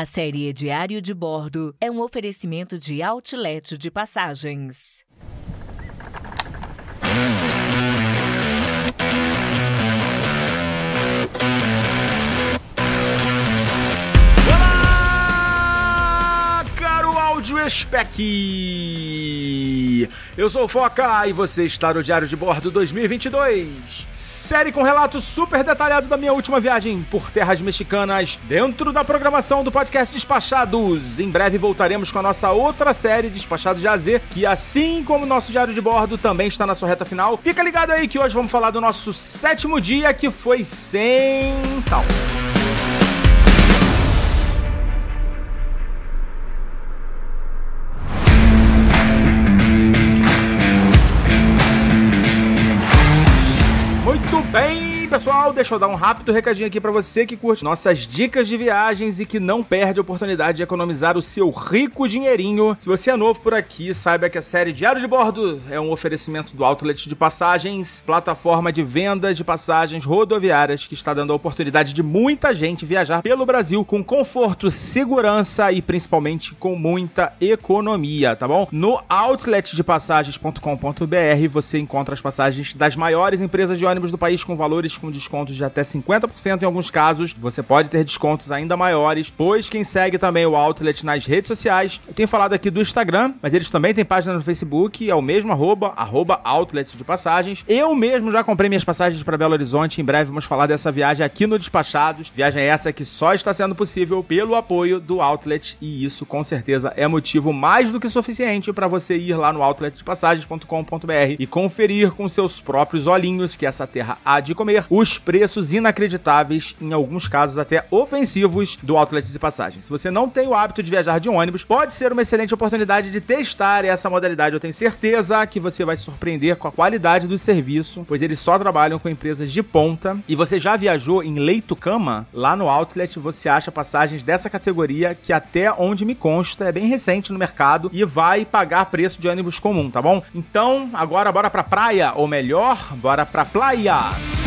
A série Diário de Bordo é um oferecimento de outlet de passagens. Caro áudio spec. Eu sou o Foca e você está no Diário de Bordo 2022. Série com relato super detalhado da minha última viagem por terras mexicanas dentro da programação do podcast Despachados. Em breve voltaremos com a nossa outra série Despachados de AZ, que assim como o nosso Diário de Bordo também está na sua reta final. Fica ligado aí que hoje vamos falar do nosso sétimo dia que foi sem sal. Pessoal, deixa eu dar um rápido recadinho aqui pra você que curte nossas dicas de viagens e que não perde a oportunidade de economizar o seu rico dinheirinho. Se você é novo por aqui, saiba que a série Diário de Bordo é um oferecimento do Outlet de Passagens, plataforma de vendas de passagens rodoviárias que está dando a oportunidade de muita gente viajar pelo Brasil com conforto, segurança e principalmente com muita economia, tá bom? No outletdepassagens.com.br você encontra as passagens das maiores empresas de ônibus do país com valores com descontos de até 50% em alguns casos. Você pode ter descontos ainda maiores, pois quem segue também o Outlet nas redes sociais. Eu tenho falado aqui do Instagram, mas eles também têm página no Facebook, é o mesmo arroba, arroba Outlet de Passagens. Eu mesmo já comprei minhas passagens para Belo Horizonte, em breve vamos falar dessa viagem aqui no Despachados. Viagem essa que só está sendo possível pelo apoio do Outlet e isso com certeza é motivo mais do que suficiente para você ir lá no outletdepassagens.com.br e conferir com seus próprios olhinhos que essa terra há de comer os preços inacreditáveis, em alguns casos até ofensivos, do outlet de passagem. Se você não tem o hábito de viajar de ônibus, pode ser uma excelente oportunidade de testar essa modalidade. Eu tenho certeza que você vai se surpreender com a qualidade do serviço, pois eles só trabalham com empresas de ponta. E você já viajou em leito-cama? Lá no outlet você acha passagens dessa categoria que até onde me consta é bem recente no mercado e vai pagar preço de ônibus comum, tá bom? Então, agora bora pra praia, ou melhor, bora pra praia.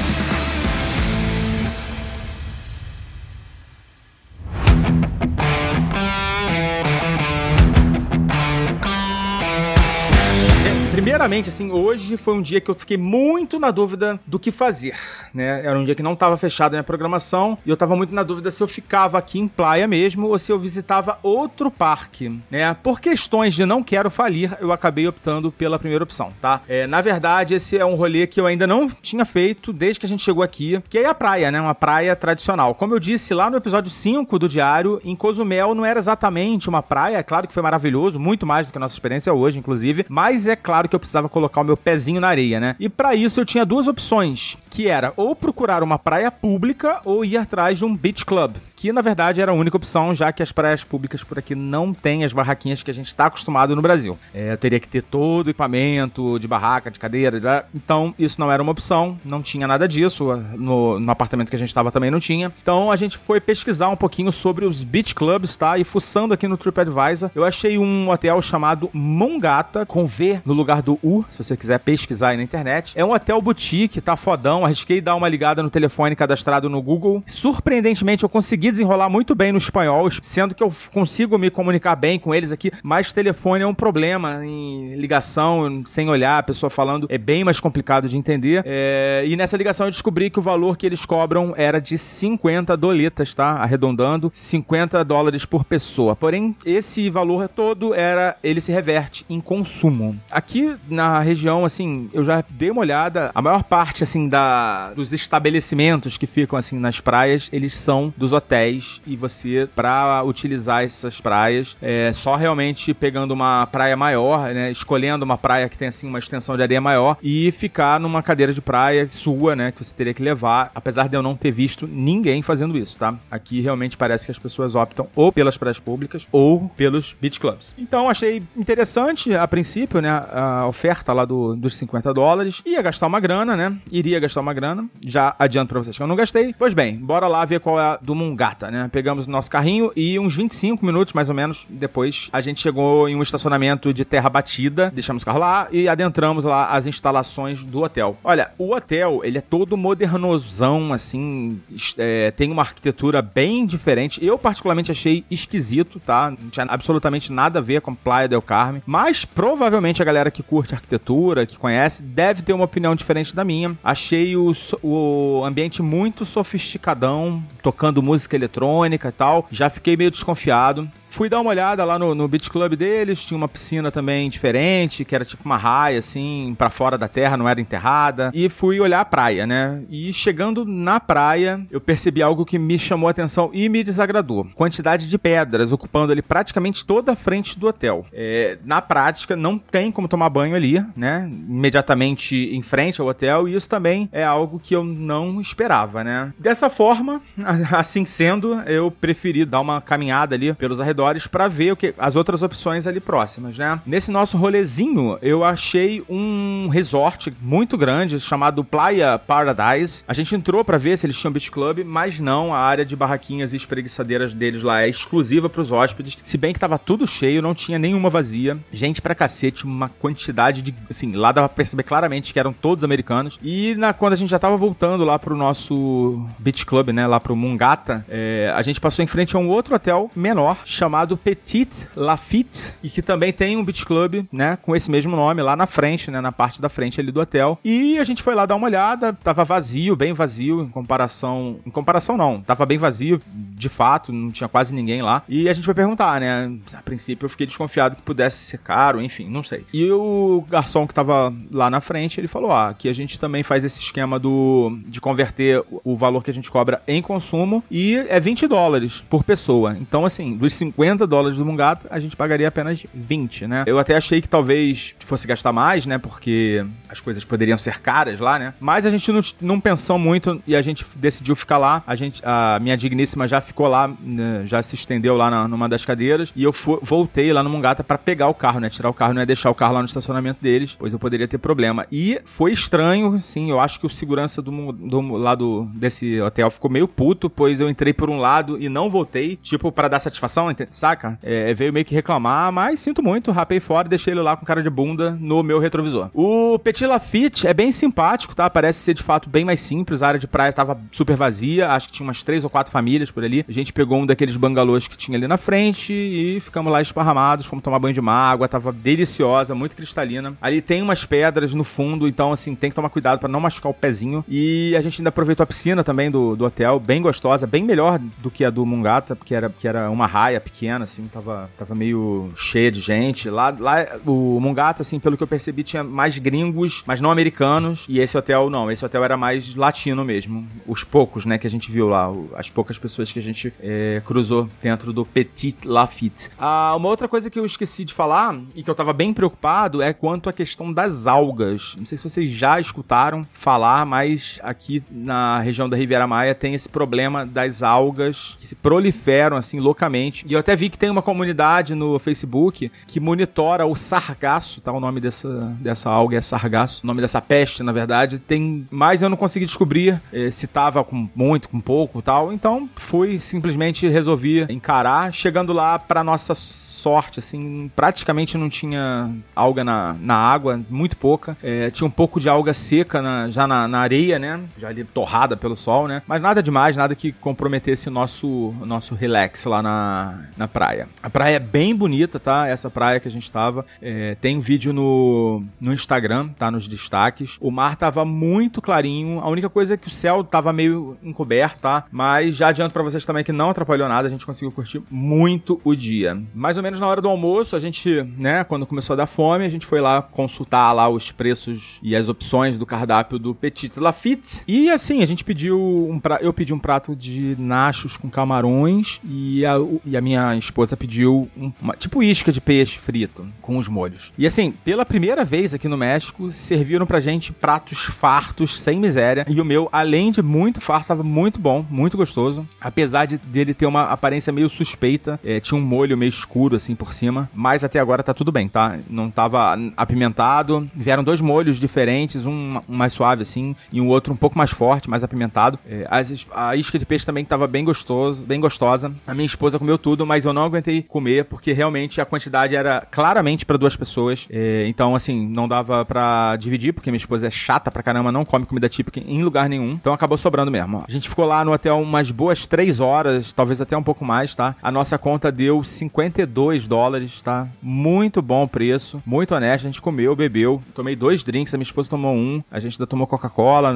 Primeiramente, assim, hoje foi um dia que eu fiquei muito na dúvida do que fazer, né? Era um dia que não estava fechado a minha programação e eu estava muito na dúvida se eu ficava aqui em Praia mesmo ou se eu visitava outro parque, né? Por questões de não quero falir, eu acabei optando pela primeira opção, tá? É, na verdade, esse é um rolê que eu ainda não tinha feito desde que a gente chegou aqui, que é a praia, né? Uma praia tradicional. Como eu disse lá no episódio 5 do Diário, em Cozumel não era exatamente uma praia, é claro que foi maravilhoso, muito mais do que a nossa experiência hoje, inclusive, mas é claro que eu precisava colocar o meu pezinho na areia, né? E para isso eu tinha duas opções, que era ou procurar uma praia pública ou ir atrás de um beach club, que na verdade era a única opção, já que as praias públicas por aqui não têm as barraquinhas que a gente está acostumado no Brasil. É, teria que ter todo o equipamento de barraca, de cadeira, então isso não era uma opção, não tinha nada disso, no, no apartamento que a gente estava também não tinha. Então a gente foi pesquisar um pouquinho sobre os beach clubs, tá? E fuçando aqui no TripAdvisor, eu achei um hotel chamado Mongata, com V no lugar do U, se você quiser pesquisar aí na internet. É um hotel boutique, tá fodão. Arrisquei dar uma ligada no telefone cadastrado no Google. Surpreendentemente, eu consegui desenrolar muito bem no espanhol, sendo que eu consigo me comunicar bem com eles aqui, mas telefone é um problema em ligação, sem olhar, a pessoa falando, é bem mais complicado de entender. É... E nessa ligação eu descobri que o valor que eles cobram era de 50 doletas, tá? Arredondando, 50 dólares por pessoa. Porém, esse valor todo era, ele se reverte em consumo. Aqui na região, assim, eu já dei uma olhada, a maior parte, assim, da, dos estabelecimentos que ficam, assim, nas praias, eles são dos hotéis e você, pra utilizar essas praias, é só realmente pegando uma praia maior, né, escolhendo uma praia que tem, assim, uma extensão de areia maior e ficar numa cadeira de praia sua, né, que você teria que levar, apesar de eu não ter visto ninguém fazendo isso, tá? Aqui realmente parece que as pessoas optam ou pelas praias públicas ou pelos beach clubs. Então achei interessante a princípio, né, a oferta lá do, dos 50 dólares. Ia gastar uma grana, né? Iria gastar uma grana. Já adianto pra vocês que eu não gastei. Pois bem, bora lá ver qual é a do Mungata. Imediata, né? Pegamos o nosso carrinho e uns 25 minutos, mais ou menos, depois, a gente chegou em um estacionamento de terra batida, deixamos o carro lá e adentramos lá as instalações do hotel. Olha, o hotel, ele é todo modernosão, assim, é, tem uma arquitetura bem diferente. Eu, particularmente, achei esquisito, tá? Não tinha absolutamente nada a ver com Playa del Carmen, mas provavelmente a galera que curte arquitetura, que conhece, deve ter uma opinião diferente da minha. Achei o, o ambiente muito sofisticadão, tocando música eletrônica e tal. Já fiquei meio desconfiado. Fui dar uma olhada lá no, no Beach Club deles, tinha uma piscina também diferente, que era tipo uma raia, assim, para fora da terra, não era enterrada. E fui olhar a praia, né? E chegando na praia, eu percebi algo que me chamou a atenção e me desagradou. Quantidade de pedras ocupando ali praticamente toda a frente do hotel. É, na prática, não tem como tomar banho ali, né? Imediatamente em frente ao hotel, e isso também é algo que eu não esperava, né? Dessa forma, assim sendo, eu preferi dar uma caminhada ali pelos arredores arredores para ver o que as outras opções ali próximas, né? Nesse nosso rolezinho, eu achei um resort muito grande chamado Playa Paradise. A gente entrou para ver se eles tinham beach club, mas não, a área de barraquinhas e espreguiçadeiras deles lá é exclusiva para os hóspedes. Se bem que tava tudo cheio, não tinha nenhuma vazia. Gente pra cacete, uma quantidade de, assim, lá dava pra perceber claramente que eram todos americanos. E na, quando a gente já tava voltando lá pro nosso beach club, né, lá pro Mungata, é, a gente passou em frente a um outro hotel menor chamado chamado Petit Lafitte e que também tem um beach club, né, com esse mesmo nome lá na frente, né, na parte da frente ali do hotel. E a gente foi lá dar uma olhada, tava vazio, bem vazio em comparação, em comparação não, tava bem vazio, de fato, não tinha quase ninguém lá. E a gente foi perguntar, né, a princípio eu fiquei desconfiado que pudesse ser caro, enfim, não sei. E o garçom que tava lá na frente, ele falou: "Ah, que a gente também faz esse esquema do de converter o valor que a gente cobra em consumo e é 20 dólares por pessoa. Então assim, dos 50 50 dólares do Mungato, a gente pagaria apenas 20, né? Eu até achei que talvez fosse gastar mais, né? Porque as coisas poderiam ser caras lá, né? Mas a gente não, não pensou muito e a gente decidiu ficar lá. A gente, a minha digníssima já ficou lá, né? já se estendeu lá na, numa das cadeiras e eu fui, voltei lá no Mungata para pegar o carro, né? Tirar o carro, não é deixar o carro lá no estacionamento deles, pois eu poderia ter problema. E foi estranho, sim, eu acho que o segurança do, do lado desse hotel ficou meio puto, pois eu entrei por um lado e não voltei, tipo, para dar satisfação, saca? É, veio meio que reclamar, mas sinto muito, rapei fora e deixei ele lá com cara de bunda no meu retrovisor. O Petit Lafitte é bem simpático, tá? Parece ser de fato bem mais simples, a área de praia tava super vazia, acho que tinha umas três ou quatro famílias por ali. A gente pegou um daqueles bangalôs que tinha ali na frente e ficamos lá esparramados, fomos tomar banho de mar, água tava deliciosa, muito cristalina. Ali tem umas pedras no fundo, então assim, tem que tomar cuidado para não machucar o pezinho. E a gente ainda aproveitou a piscina também do, do hotel, bem gostosa, bem melhor do que a do Mungata, porque era, que era uma raia pequena pequena, assim, tava, tava meio cheia de gente. Lá, lá, o Mungata, assim, pelo que eu percebi, tinha mais gringos, mas não americanos. E esse hotel, não, esse hotel era mais latino mesmo. Os poucos, né, que a gente viu lá, as poucas pessoas que a gente é, cruzou dentro do Petit Lafitte. Ah, uma outra coisa que eu esqueci de falar, e que eu tava bem preocupado, é quanto à questão das algas. Não sei se vocês já escutaram falar, mas aqui na região da Riviera Maia tem esse problema das algas que se proliferam, assim, loucamente. E eu até vi que tem uma comunidade no Facebook que monitora o sargaço, tá? O nome dessa, dessa alga é sargaço. O nome dessa peste, na verdade. Tem. Mas eu não consegui descobrir eh, se tava com muito, com pouco tal. Então fui simplesmente resolvi encarar. Chegando lá, para nossa sorte, assim, praticamente não tinha alga na, na água, muito pouca. É, tinha um pouco de alga seca na, já na, na, areia, né? Já ali torrada pelo sol, né? Mas nada demais, nada que comprometesse nosso, nosso relax lá na, na praia. A praia é bem bonita, tá? Essa praia que a gente tava. É, tem um vídeo no, no Instagram, tá? Nos destaques. O mar tava muito clarinho. A única coisa é que o céu tava meio encoberto, tá? Mas já adianto para vocês também que não atrapalhou nada. A gente conseguiu curtir muito o dia. Mais ou menos menos na hora do almoço, a gente, né, quando começou a dar fome, a gente foi lá consultar lá os preços e as opções do cardápio do Petit Lafitte. E assim, a gente pediu um pra... eu pedi um prato de nachos com camarões e a, e a minha esposa pediu um, uma, tipo isca de peixe frito com os molhos. E assim, pela primeira vez aqui no México, serviram pra gente pratos fartos, sem miséria. E o meu, além de muito farto, tava muito bom, muito gostoso. Apesar de dele ter uma aparência meio suspeita, é, tinha um molho meio escuro, assim por cima, mas até agora tá tudo bem, tá? Não tava apimentado. Vieram dois molhos diferentes, um mais suave assim e um outro um pouco mais forte, mais apimentado. É, as, a isca de peixe também tava bem gostoso, bem gostosa. A minha esposa comeu tudo, mas eu não aguentei comer porque realmente a quantidade era claramente para duas pessoas. É, então, assim, não dava para dividir porque minha esposa é chata pra caramba, não come comida típica em lugar nenhum. Então acabou sobrando mesmo. A gente ficou lá no hotel umas boas três horas, talvez até um pouco mais, tá? A nossa conta deu 52 dólares, tá? Muito bom o preço, muito honesto. A gente comeu, bebeu. Tomei dois drinks, a minha esposa tomou um. A gente ainda tomou Coca-Cola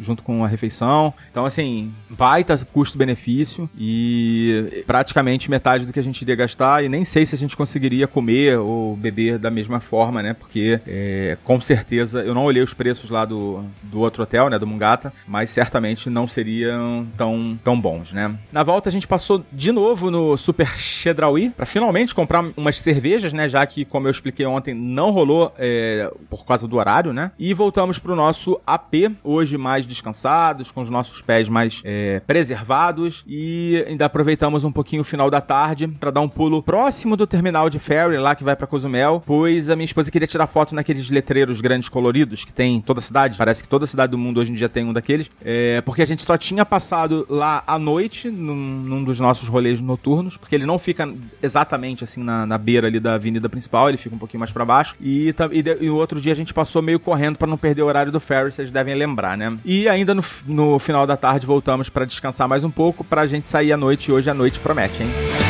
junto com a refeição. Então, assim, baita custo-benefício e praticamente metade do que a gente iria gastar. E nem sei se a gente conseguiria comer ou beber da mesma forma, né? Porque é, com certeza eu não olhei os preços lá do, do outro hotel, né? Do Mungata, mas certamente não seriam tão, tão bons, né? Na volta a gente passou de novo no Super Chedraui para finalmente comprar umas cervejas, né? Já que, como eu expliquei ontem, não rolou é, por causa do horário, né? E voltamos pro nosso AP, hoje mais descansados, com os nossos pés mais é, preservados e ainda aproveitamos um pouquinho o final da tarde para dar um pulo próximo do terminal de ferry lá que vai para Cozumel, pois a minha esposa queria tirar foto naqueles letreiros grandes coloridos que tem em toda a cidade. Parece que toda cidade do mundo hoje em dia tem um daqueles. É, porque a gente só tinha passado lá à noite, num, num, dos nossos rolês noturnos, porque ele não fica exatamente assim na, na beira ali da avenida principal, ele fica um pouquinho mais para baixo. E, e, e, o outro dia a gente passou meio correndo para não perder o horário do ferry, vocês devem lembrar, né? E ainda no, no final da tarde voltamos para descansar mais um pouco, pra gente sair à noite. E hoje a noite promete, hein?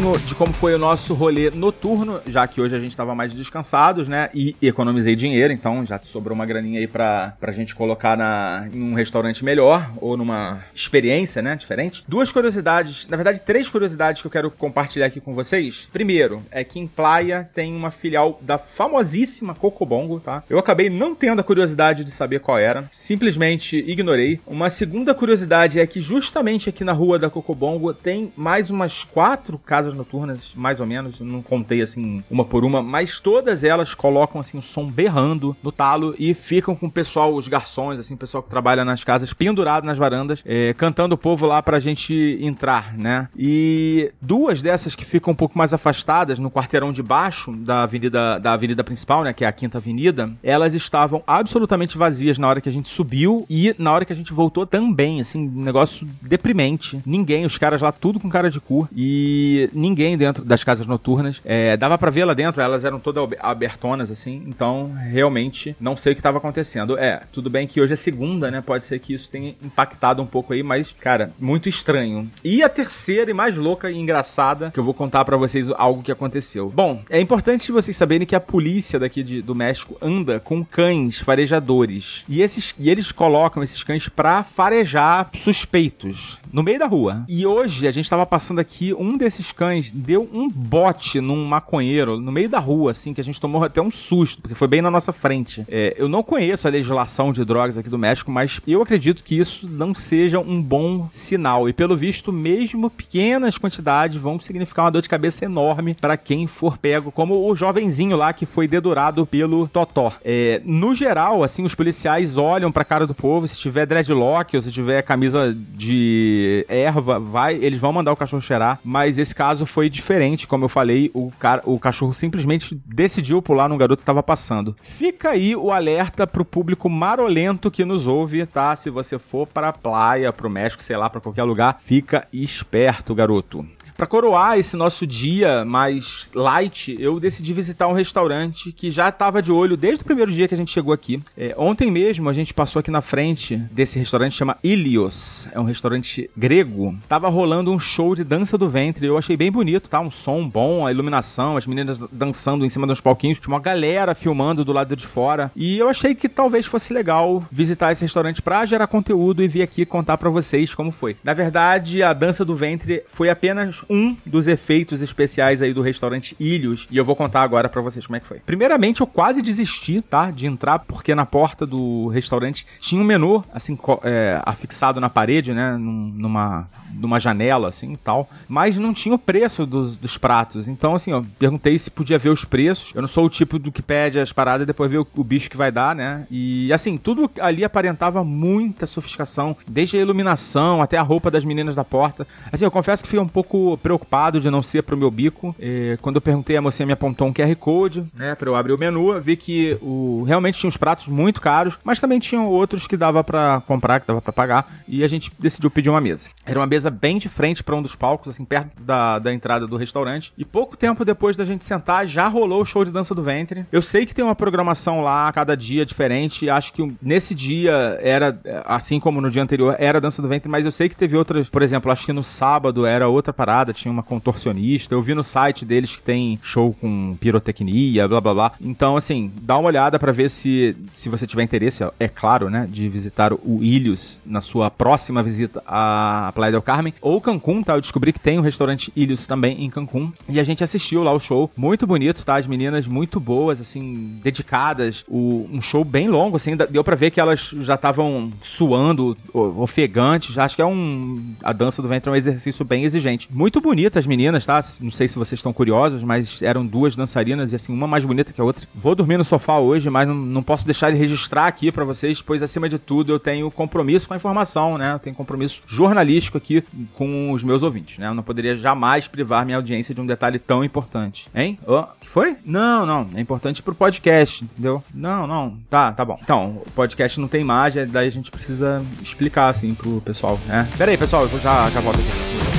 Pouquinho de como foi o nosso rolê noturno, já que hoje a gente estava mais descansados, né? E economizei dinheiro, então já sobrou uma graninha aí pra, pra gente colocar na, em um restaurante melhor ou numa experiência, né? Diferente. Duas curiosidades, na verdade, três curiosidades que eu quero compartilhar aqui com vocês. Primeiro, é que em Playa tem uma filial da famosíssima Cocobongo, tá? Eu acabei não tendo a curiosidade de saber qual era, simplesmente ignorei. Uma segunda curiosidade é que justamente aqui na rua da Cocobongo tem mais umas quatro quatro noturnas, mais ou menos, não contei assim uma por uma, mas todas elas colocam assim o som berrando no talo e ficam com o pessoal, os garçons, assim, o pessoal que trabalha nas casas, pendurado nas varandas, é, cantando o povo lá pra gente entrar, né? E duas dessas que ficam um pouco mais afastadas, no quarteirão de baixo da avenida, da avenida principal, né, que é a Quinta Avenida, elas estavam absolutamente vazias na hora que a gente subiu e na hora que a gente voltou também, assim, um negócio deprimente. Ninguém, os caras lá tudo com cara de cu. E ninguém dentro das casas noturnas. É, dava para ver lá dentro, elas eram todas abertonas, assim, então realmente não sei o que estava acontecendo. É, tudo bem que hoje é segunda, né? Pode ser que isso tenha impactado um pouco aí, mas, cara, muito estranho. E a terceira e mais louca e engraçada, que eu vou contar para vocês algo que aconteceu. Bom, é importante vocês saberem que a polícia daqui de, do México anda com cães farejadores. E, esses, e eles colocam esses cães pra farejar suspeitos no meio da rua. E hoje a gente tava passando aqui um desses cães deu um bote num maconheiro no meio da rua, assim, que a gente tomou até um susto, porque foi bem na nossa frente. É, eu não conheço a legislação de drogas aqui do México, mas eu acredito que isso não seja um bom sinal. E pelo visto, mesmo pequenas quantidades vão significar uma dor de cabeça enorme para quem for pego, como o jovenzinho lá que foi dedurado pelo Totó. É, no geral, assim, os policiais olham pra cara do povo, se tiver dreadlock ou se tiver camisa de erva, vai, eles vão mandar o cachorro cheirar, mas esse caso foi diferente, como eu falei, o, cara, o cachorro simplesmente decidiu pular num garoto que estava passando. Fica aí o alerta pro público marolento que nos ouve, tá? Se você for para a praia, pro México, sei lá, para qualquer lugar, fica esperto, garoto. Para coroar esse nosso dia mais light, eu decidi visitar um restaurante que já estava de olho desde o primeiro dia que a gente chegou aqui. É, ontem mesmo a gente passou aqui na frente desse restaurante, chama Ilios. É um restaurante grego. Tava rolando um show de dança do ventre. Eu achei bem bonito, tá? Um som bom, a iluminação, as meninas dançando em cima dos palquinhos. Tinha uma galera filmando do lado de fora. E eu achei que talvez fosse legal visitar esse restaurante para gerar conteúdo e vir aqui contar para vocês como foi. Na verdade, a dança do ventre foi apenas um dos efeitos especiais aí do restaurante Ilhos e eu vou contar agora para vocês como é que foi. Primeiramente, eu quase desisti, tá? De entrar porque na porta do restaurante tinha um menu, assim, é, afixado na parede, né? Numa, numa janela, assim, tal. Mas não tinha o preço dos, dos pratos. Então, assim, eu perguntei se podia ver os preços. Eu não sou o tipo do que pede as paradas e depois vê o, o bicho que vai dar, né? E, assim, tudo ali aparentava muita sofisticação, desde a iluminação até a roupa das meninas da porta. Assim, eu confesso que fiquei um pouco preocupado de não ser pro meu bico. E, quando eu perguntei, a mocinha me apontou um QR Code, né, pra eu abrir o menu. vi que o, realmente tinha uns pratos muito caros, mas também tinham outros que dava para comprar, que dava para pagar. E a gente decidiu pedir uma mesa. Era uma mesa bem de frente para um dos palcos, assim, perto da, da entrada do restaurante. E pouco tempo depois da gente sentar, já rolou o show de dança do ventre. Eu sei que tem uma programação lá a cada dia diferente. Acho que nesse dia era, assim como no dia anterior, era dança do ventre, mas eu sei que teve outras, por exemplo, acho que no sábado era outra parada, tinha uma contorcionista. Eu vi no site deles que tem show com pirotecnia, blá blá blá. Então, assim, dá uma olhada para ver se, se você tiver interesse, é claro, né, de visitar o Ilhos na sua próxima visita à Playa del Carmen ou Cancún, tá? Eu descobri que tem um restaurante Ilhos também em Cancún e a gente assistiu lá o show, muito bonito, tá? As meninas muito boas, assim, dedicadas, o, um show bem longo, assim, deu para ver que elas já estavam suando, ofegantes, acho que é um a dança do ventre é um exercício bem exigente. Muito bonitas as meninas, tá? Não sei se vocês estão curiosos, mas eram duas dançarinas e assim, uma mais bonita que a outra. Vou dormir no sofá hoje, mas não, não posso deixar de registrar aqui para vocês, pois acima de tudo eu tenho compromisso com a informação, né? Eu tenho compromisso jornalístico aqui com os meus ouvintes, né? Eu não poderia jamais privar minha audiência de um detalhe tão importante. Hein? Oh, que foi? Não, não. É importante pro podcast, entendeu? Não, não. Tá, tá bom. Então, o podcast não tem imagem, daí a gente precisa explicar, assim, pro pessoal, né? Pera aí, pessoal, eu já, já volto aqui.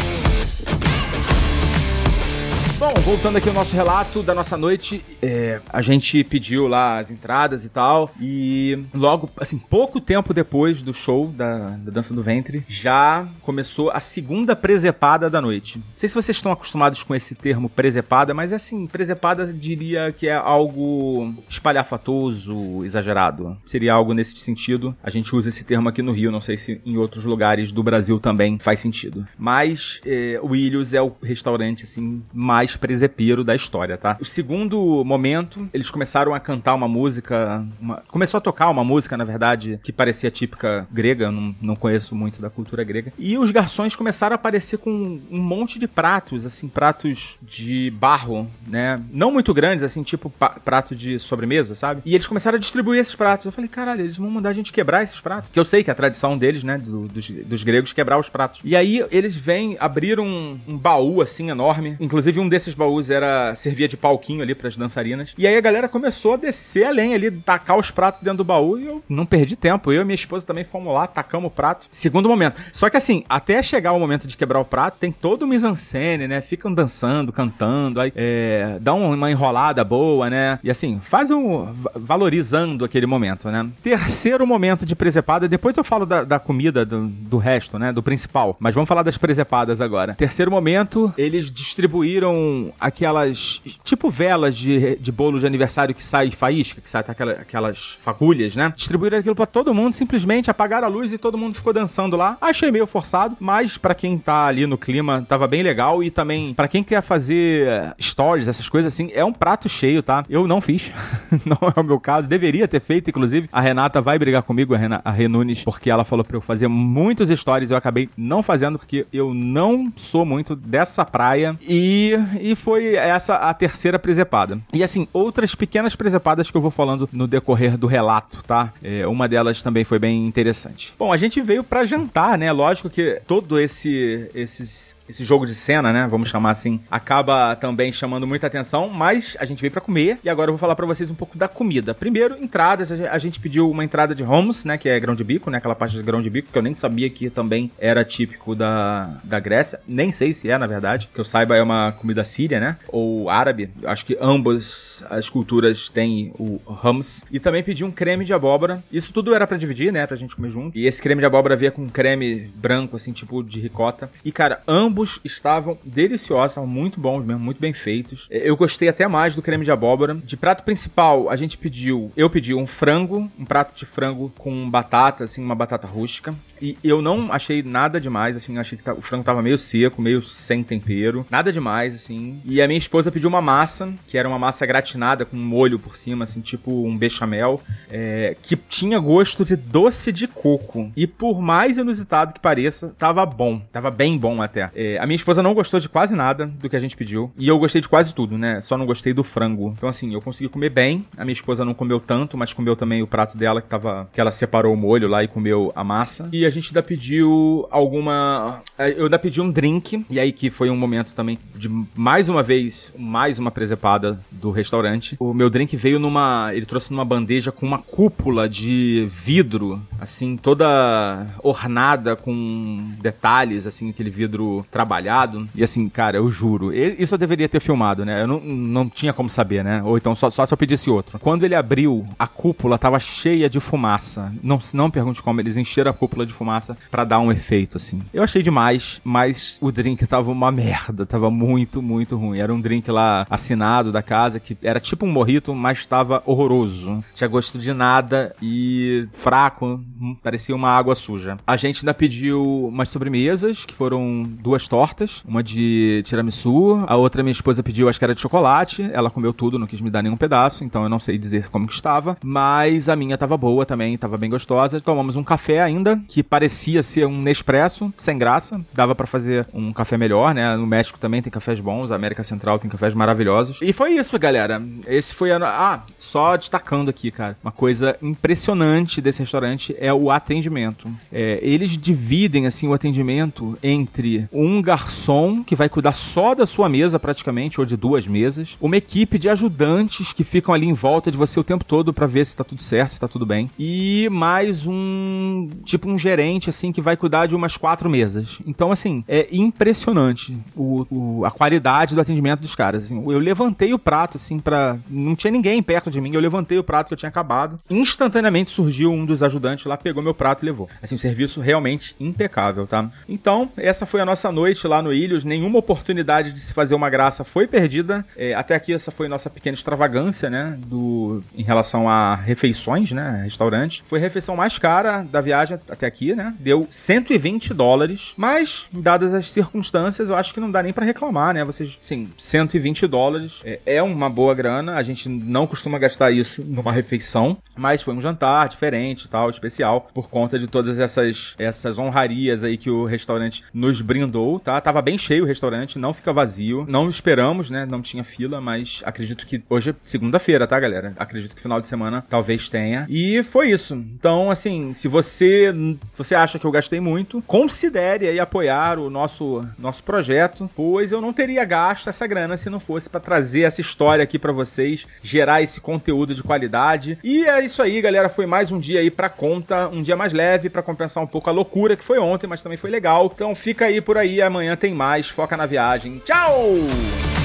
Bom, voltando aqui ao nosso relato da nossa noite, é, a gente pediu lá as entradas e tal, e logo, assim, pouco tempo depois do show da, da Dança do Ventre, já começou a segunda presepada da noite. Não sei se vocês estão acostumados com esse termo presepada, mas assim, presepada diria que é algo espalhafatoso, exagerado. Seria algo nesse sentido. A gente usa esse termo aqui no Rio, não sei se em outros lugares do Brasil também faz sentido. Mas é, o Ilhos é o restaurante, assim, mais mais da história, tá? O segundo momento, eles começaram a cantar uma música. Uma... Começou a tocar uma música, na verdade, que parecia típica grega, não, não conheço muito da cultura grega. E os garçons começaram a aparecer com um monte de pratos, assim, pratos de barro, né? Não muito grandes, assim, tipo prato de sobremesa, sabe? E eles começaram a distribuir esses pratos. Eu falei, caralho, eles vão mandar a gente quebrar esses pratos. Que eu sei que é a tradição deles, né? Do, dos, dos gregos quebrar os pratos. E aí eles vêm, abriram um, um baú, assim, enorme. Inclusive, um desses desses baús era servia de palquinho ali para as dançarinas. E aí a galera começou a descer além ali, tacar os pratos dentro do baú e eu não perdi tempo. Eu e minha esposa também fomos lá, tacamos o prato. Segundo momento. Só que assim, até chegar o momento de quebrar o prato, tem todo o mise-en-scène, né? Ficam dançando, cantando, aí é, dá uma enrolada boa, né? E assim, faz um valorizando aquele momento, né? Terceiro momento de presepada, depois eu falo da, da comida, do, do resto, né? Do principal. Mas vamos falar das presepadas agora. Terceiro momento, eles distribuíram aquelas, tipo velas de, de bolo de aniversário que sai faísca, que sai aquela, aquelas fagulhas, né? Distribuíram aquilo para todo mundo, simplesmente apagaram a luz e todo mundo ficou dançando lá. Achei meio forçado, mas para quem tá ali no clima, tava bem legal e também para quem quer fazer stories, essas coisas assim, é um prato cheio, tá? Eu não fiz, não é o meu caso, deveria ter feito, inclusive. A Renata vai brigar comigo, a, Renata, a Renunes, porque ela falou para eu fazer muitos stories, eu acabei não fazendo porque eu não sou muito dessa praia e e foi essa a terceira presepada. E assim, outras pequenas presepadas que eu vou falando no decorrer do relato, tá? É, uma delas também foi bem interessante. Bom, a gente veio para jantar, né? Lógico que todo esse esses esse jogo de cena, né? Vamos chamar assim, acaba também chamando muita atenção, mas a gente veio para comer e agora eu vou falar para vocês um pouco da comida. Primeiro, entradas, a gente pediu uma entrada de hummus, né, que é grão de bico, né, aquela parte de grão de bico que eu nem sabia que também era típico da, da Grécia, nem sei se é, na verdade, que eu saiba é uma comida síria, né, ou árabe. Acho que ambas as culturas têm o hummus e também pedi um creme de abóbora. Isso tudo era para dividir, né, pra gente comer junto. E esse creme de abóbora veio com creme branco assim, tipo de ricota. E cara, ambos ambos estavam deliciosos, estavam muito bons mesmo, muito bem feitos. É, eu gostei até mais do creme de abóbora. De prato principal, a gente pediu, eu pedi um frango, um prato de frango com batata, assim, uma batata rústica. E eu não achei nada demais, assim, achei que tá, o frango tava meio seco, meio sem tempero. Nada demais, assim. E a minha esposa pediu uma massa, que era uma massa gratinada com um molho por cima, assim, tipo um bechamel, é, que tinha gosto de doce de coco. E por mais inusitado que pareça, tava bom. Tava bem bom até. É, a minha esposa não gostou de quase nada do que a gente pediu. E eu gostei de quase tudo, né? Só não gostei do frango. Então, assim, eu consegui comer bem. A minha esposa não comeu tanto, mas comeu também o prato dela, que tava. que ela separou o molho lá e comeu a massa. E a gente ainda pediu alguma. Eu ainda pedi um drink. E aí que foi um momento também de mais uma vez, mais uma presepada do restaurante. O meu drink veio numa. Ele trouxe numa bandeja com uma cúpula de vidro, assim, toda ornada com detalhes, assim, aquele vidro trabalhado. E assim, cara, eu juro. Isso eu deveria ter filmado, né? Eu não, não tinha como saber, né? Ou então só, só se eu pedisse outro. Quando ele abriu, a cúpula tava cheia de fumaça. Não, não pergunte como, eles encheram a cúpula de fumaça para dar um efeito, assim. Eu achei demais, mas o drink tava uma merda. Tava muito, muito ruim. Era um drink lá assinado da casa, que era tipo um morrito, mas estava horroroso. Tinha gosto de nada e fraco, hum, parecia uma água suja. A gente ainda pediu umas sobremesas, que foram duas tortas, uma de tiramisu, a outra minha esposa pediu, acho que era de chocolate, ela comeu tudo, não quis me dar nenhum pedaço, então eu não sei dizer como que estava, mas a minha tava boa também, tava bem gostosa. Tomamos um café ainda, que parecia ser um Nespresso, sem graça, dava para fazer um café melhor, né? No México também tem cafés bons, a América Central tem cafés maravilhosos. E foi isso, galera. Esse foi a... Ah, só destacando aqui, cara, uma coisa impressionante desse restaurante é o atendimento. É, eles dividem, assim, o atendimento entre um garçom que vai cuidar só da sua mesa, praticamente, ou de duas mesas, uma equipe de ajudantes que ficam ali em volta de você o tempo todo para ver se tá tudo certo, se tá tudo bem, e mais um, tipo, um gerente, assim, que vai cuidar de umas quatro mesas. Então, assim, é impressionante o, o a qualidade do atendimento dos caras. Assim, eu levantei o prato, assim, para Não tinha ninguém perto de mim, eu levantei o prato que eu tinha acabado. Instantaneamente surgiu um dos ajudantes lá, pegou meu prato e levou. Assim, um serviço realmente impecável, tá? Então, essa foi a nossa noite lá no Ilhos. Nenhuma oportunidade de se fazer uma graça foi perdida. É, até aqui, essa foi nossa pequena extravagância, né? Do, em relação a refeições, né? Restaurante. Foi a refeição mais cara da viagem até aqui, né? Deu 120 dólares. Mas, dadas as circunstâncias, eu acho que não dá nem para reclamar, né? Sim, 120 dólares é, é uma boa grana. A gente não costuma gastar isso numa refeição, mas foi um jantar diferente tal, especial, por conta de todas essas, essas honrarias aí que o restaurante nos brindou, tá? Tava bem cheio o restaurante, não fica vazio. Não esperamos, né? Não tinha fila, mas acredito que hoje é segunda-feira, tá, galera? Acredito que final de semana talvez tenha. E foi isso. Então, assim, se você, você acha que eu gastei muito, considere aí apoiar o nosso, nosso projeto, pois eu não teria gasto essa grana se não fosse para trazer essa história aqui para vocês, gerar esse conteúdo de qualidade. E é isso aí, galera. Foi mais um dia aí pra conta, um dia mais leve para compensar um pouco a loucura que foi ontem, mas também foi legal. Então fica aí por aí, amanhã tem mais. Foca na viagem. Tchau!